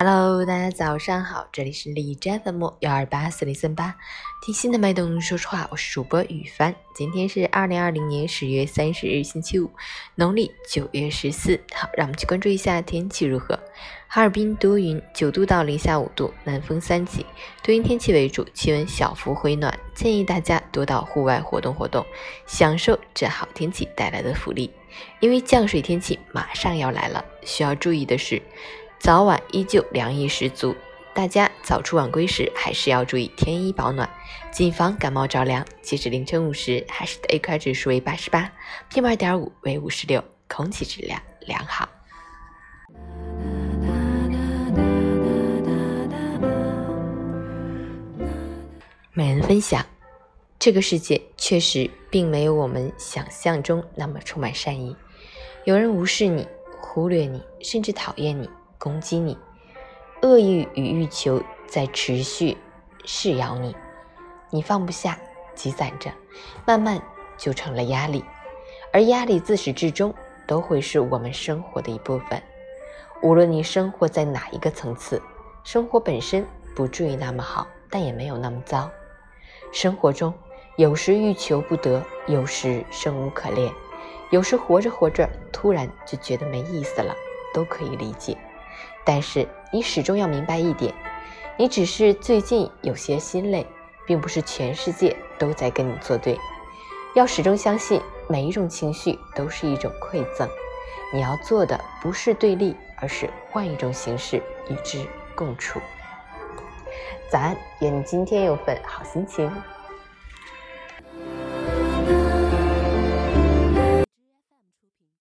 Hello，大家早上好，这里是李斋粉末幺二八四零三八，听心的脉动说实话，我是主播雨帆。今天是二零二零年十月三十日，星期五，农历九月十四。好，让我们去关注一下天气如何。哈尔滨多云，九度到零下五度，南风三级，多云天气为主，气温小幅回暖，建议大家多到户外活动活动，享受这好天气带来的福利。因为降水天气马上要来了，需要注意的是。早晚依旧凉意十足，大家早出晚归时还是要注意添衣保暖，谨防感冒着凉。截止凌晨五时，海市的 AQI 指数为八十八，PM 二点五为五十六，空气质量良好。每人分享：这个世界确实并没有我们想象中那么充满善意，有人无视你，忽略你，甚至讨厌你。攻击你，恶意与欲求在持续噬咬你，你放不下，积攒着，慢慢就成了压力，而压力自始至终都会是我们生活的一部分。无论你生活在哪一个层次，生活本身不至于那么好，但也没有那么糟。生活中有时欲求不得，有时生无可恋，有时活着活着突然就觉得没意思了，都可以理解。但是你始终要明白一点，你只是最近有些心累，并不是全世界都在跟你作对。要始终相信，每一种情绪都是一种馈赠。你要做的不是对立，而是换一种形式与之共处。早安，愿你今天有份好心情。